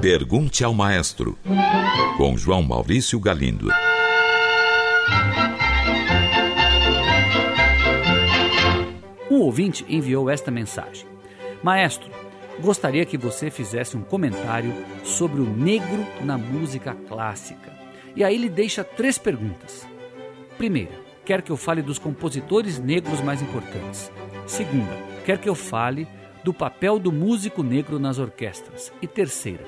Pergunte ao Maestro, com João Maurício Galindo. Um ouvinte enviou esta mensagem: Maestro, gostaria que você fizesse um comentário sobre o negro na música clássica. E aí ele deixa três perguntas. Primeira, quer que eu fale dos compositores negros mais importantes. Segunda, quer que eu fale do papel do músico negro nas orquestras. E terceira,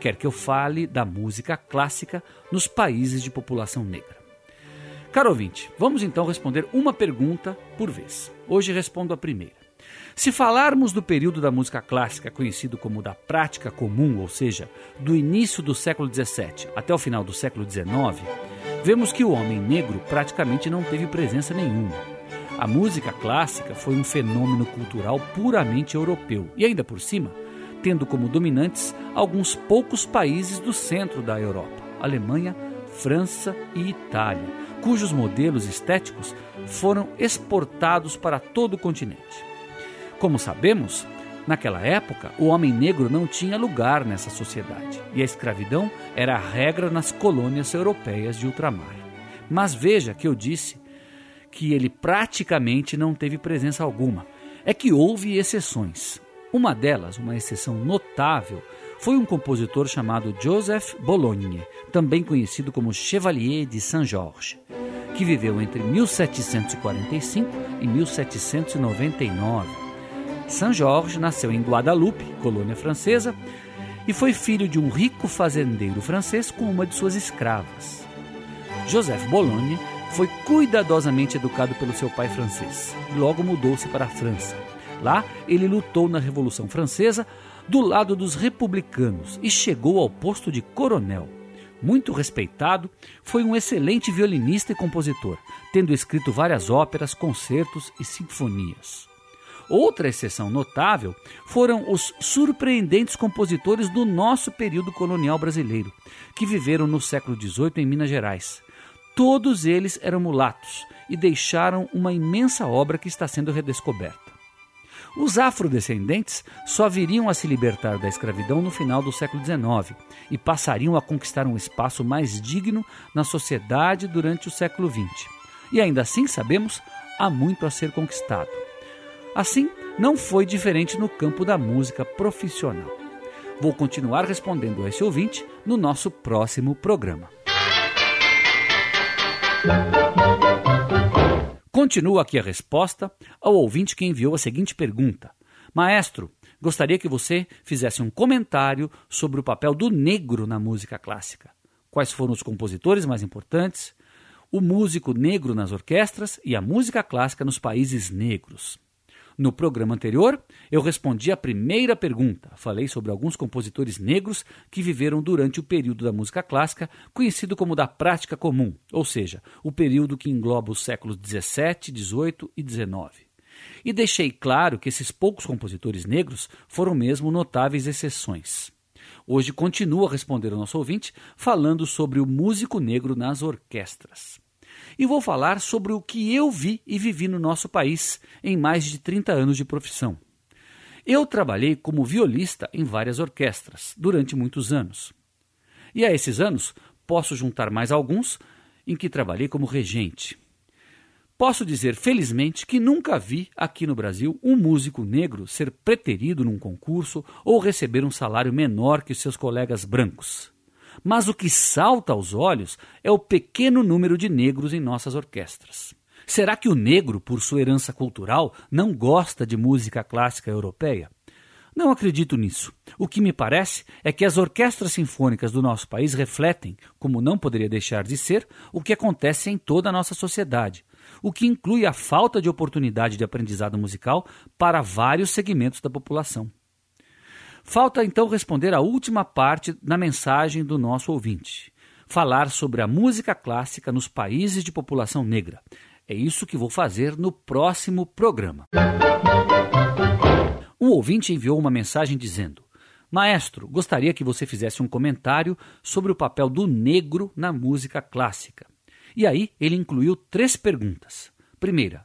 quer que eu fale da música clássica nos países de população negra. Caro ouvinte, vamos então responder uma pergunta por vez. Hoje respondo a primeira. Se falarmos do período da música clássica conhecido como da prática comum, ou seja, do início do século XVII até o final do século XIX, vemos que o homem negro praticamente não teve presença nenhuma. A música clássica foi um fenômeno cultural puramente europeu e, ainda por cima, tendo como dominantes alguns poucos países do centro da Europa: Alemanha, França e Itália, cujos modelos estéticos foram exportados para todo o continente. Como sabemos, naquela época, o homem negro não tinha lugar nessa sociedade e a escravidão era a regra nas colônias europeias de ultramar. Mas veja que eu disse que ele praticamente não teve presença alguma. É que houve exceções. Uma delas, uma exceção notável, foi um compositor chamado Joseph Bologne, também conhecido como Chevalier de Saint-Georges, que viveu entre 1745 e 1799 Saint-Georges nasceu em Guadalupe, colônia francesa, e foi filho de um rico fazendeiro francês com uma de suas escravas. Joseph Bologne foi cuidadosamente educado pelo seu pai francês e logo mudou-se para a França. Lá, ele lutou na Revolução Francesa do lado dos republicanos e chegou ao posto de coronel. Muito respeitado, foi um excelente violinista e compositor, tendo escrito várias óperas, concertos e sinfonias. Outra exceção notável foram os surpreendentes compositores do nosso período colonial brasileiro, que viveram no século XVIII em Minas Gerais. Todos eles eram mulatos e deixaram uma imensa obra que está sendo redescoberta. Os afrodescendentes só viriam a se libertar da escravidão no final do século XIX e passariam a conquistar um espaço mais digno na sociedade durante o século XX. E ainda assim, sabemos, há muito a ser conquistado. Assim, não foi diferente no campo da música profissional. Vou continuar respondendo a esse ouvinte no nosso próximo programa. Continua aqui a resposta ao ouvinte que enviou a seguinte pergunta: Maestro, gostaria que você fizesse um comentário sobre o papel do negro na música clássica. Quais foram os compositores mais importantes? O músico negro nas orquestras e a música clássica nos países negros. No programa anterior, eu respondi a primeira pergunta. Falei sobre alguns compositores negros que viveram durante o período da música clássica, conhecido como da prática comum, ou seja, o período que engloba os séculos 17, 18 e 19. E deixei claro que esses poucos compositores negros foram mesmo notáveis exceções. Hoje continuo a responder ao nosso ouvinte falando sobre o músico negro nas orquestras e vou falar sobre o que eu vi e vivi no nosso país em mais de 30 anos de profissão. Eu trabalhei como violista em várias orquestras durante muitos anos. E a esses anos posso juntar mais alguns em que trabalhei como regente. Posso dizer felizmente que nunca vi aqui no Brasil um músico negro ser preterido num concurso ou receber um salário menor que seus colegas brancos. Mas o que salta aos olhos é o pequeno número de negros em nossas orquestras. Será que o negro, por sua herança cultural, não gosta de música clássica europeia? Não acredito nisso. O que me parece é que as orquestras sinfônicas do nosso país refletem, como não poderia deixar de ser, o que acontece em toda a nossa sociedade, o que inclui a falta de oportunidade de aprendizado musical para vários segmentos da população. Falta então responder a última parte da mensagem do nosso ouvinte. Falar sobre a música clássica nos países de população negra. É isso que vou fazer no próximo programa. Um ouvinte enviou uma mensagem dizendo: Maestro, gostaria que você fizesse um comentário sobre o papel do negro na música clássica. E aí ele incluiu três perguntas. Primeira,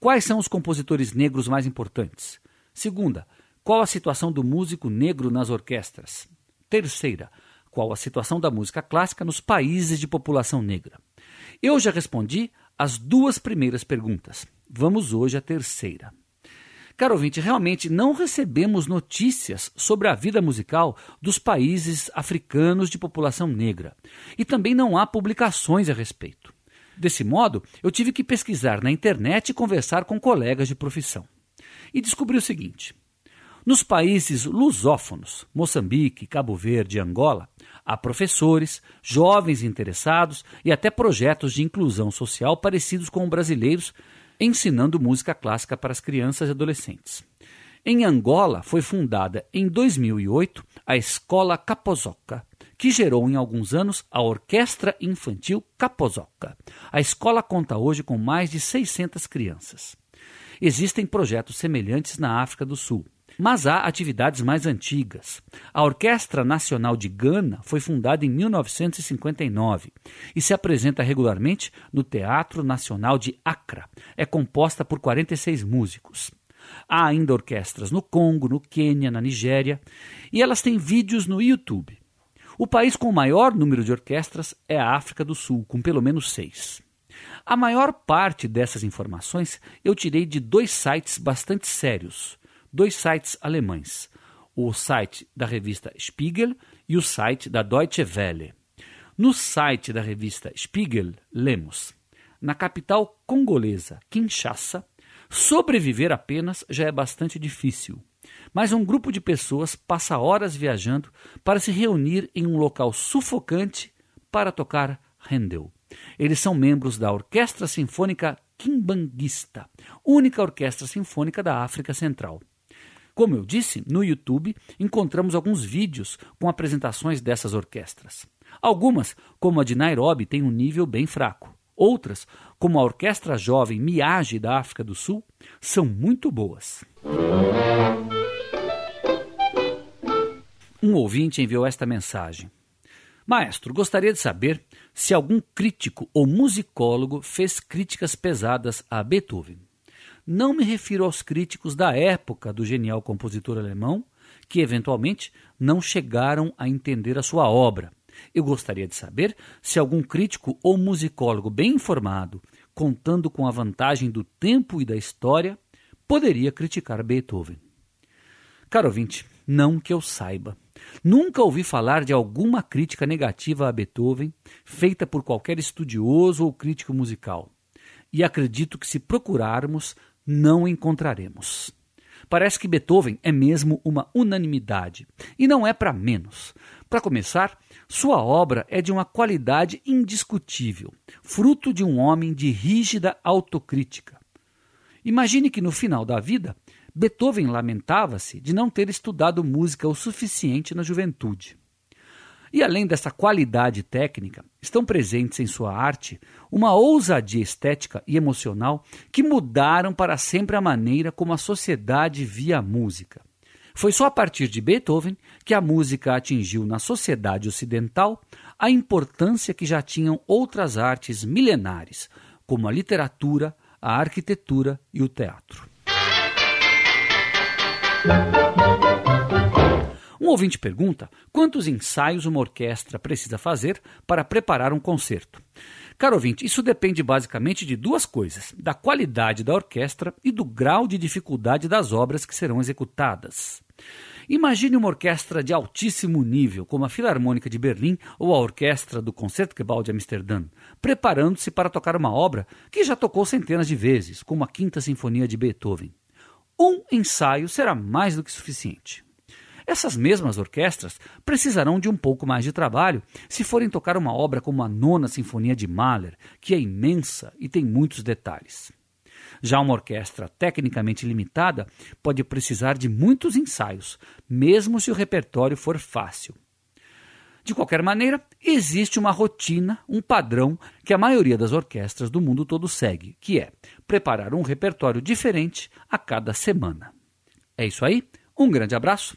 quais são os compositores negros mais importantes? Segunda, qual a situação do músico negro nas orquestras? Terceira, qual a situação da música clássica nos países de população negra? Eu já respondi as duas primeiras perguntas. Vamos hoje à terceira. Caro ouvinte, realmente não recebemos notícias sobre a vida musical dos países africanos de população negra. E também não há publicações a respeito. Desse modo, eu tive que pesquisar na internet e conversar com colegas de profissão. E descobri o seguinte: nos países lusófonos, Moçambique, Cabo Verde e Angola, há professores, jovens interessados e até projetos de inclusão social parecidos com brasileiros ensinando música clássica para as crianças e adolescentes. Em Angola, foi fundada em 2008 a Escola Capozoca, que gerou em alguns anos a Orquestra Infantil Capozoca. A escola conta hoje com mais de 600 crianças. Existem projetos semelhantes na África do Sul. Mas há atividades mais antigas. A Orquestra Nacional de Gana foi fundada em 1959 e se apresenta regularmente no Teatro Nacional de Accra. É composta por 46 músicos. Há ainda orquestras no Congo, no Quênia, na Nigéria, e elas têm vídeos no YouTube. O país com o maior número de orquestras é a África do Sul, com pelo menos seis. A maior parte dessas informações eu tirei de dois sites bastante sérios dois sites alemães, o site da revista Spiegel e o site da Deutsche Welle. No site da revista Spiegel, lemos: Na capital congolesa, Kinshasa, sobreviver apenas já é bastante difícil. Mas um grupo de pessoas passa horas viajando para se reunir em um local sufocante para tocar Handel. Eles são membros da Orquestra Sinfônica Kimbanguista, única orquestra sinfônica da África Central. Como eu disse, no YouTube encontramos alguns vídeos com apresentações dessas orquestras. Algumas, como a de Nairobi, têm um nível bem fraco. Outras, como a Orquestra Jovem Miage da África do Sul, são muito boas. Um ouvinte enviou esta mensagem. Maestro, gostaria de saber se algum crítico ou musicólogo fez críticas pesadas a Beethoven. Não me refiro aos críticos da época do genial compositor alemão, que eventualmente não chegaram a entender a sua obra. Eu gostaria de saber se algum crítico ou musicólogo bem informado, contando com a vantagem do tempo e da história, poderia criticar Beethoven. Caro ouvinte, não que eu saiba. Nunca ouvi falar de alguma crítica negativa a Beethoven feita por qualquer estudioso ou crítico musical. E acredito que, se procurarmos, não encontraremos. Parece que Beethoven é mesmo uma unanimidade, e não é para menos. Para começar, sua obra é de uma qualidade indiscutível, fruto de um homem de rígida autocrítica. Imagine que no final da vida, Beethoven lamentava-se de não ter estudado música o suficiente na juventude. E além dessa qualidade técnica, estão presentes em sua arte uma ousadia estética e emocional que mudaram para sempre a maneira como a sociedade via a música. Foi só a partir de Beethoven que a música atingiu na sociedade ocidental a importância que já tinham outras artes milenares, como a literatura, a arquitetura e o teatro. Um ouvinte pergunta quantos ensaios uma orquestra precisa fazer para preparar um concerto. Caro ouvinte, isso depende basicamente de duas coisas: da qualidade da orquestra e do grau de dificuldade das obras que serão executadas. Imagine uma orquestra de altíssimo nível, como a Filarmônica de Berlim ou a Orquestra do Concertgebouw de Amsterdã, preparando-se para tocar uma obra que já tocou centenas de vezes, como a Quinta Sinfonia de Beethoven. Um ensaio será mais do que suficiente. Essas mesmas orquestras precisarão de um pouco mais de trabalho se forem tocar uma obra como a Nona Sinfonia de Mahler, que é imensa e tem muitos detalhes. Já uma orquestra tecnicamente limitada pode precisar de muitos ensaios, mesmo se o repertório for fácil. De qualquer maneira, existe uma rotina, um padrão que a maioria das orquestras do mundo todo segue, que é preparar um repertório diferente a cada semana. É isso aí? Um grande abraço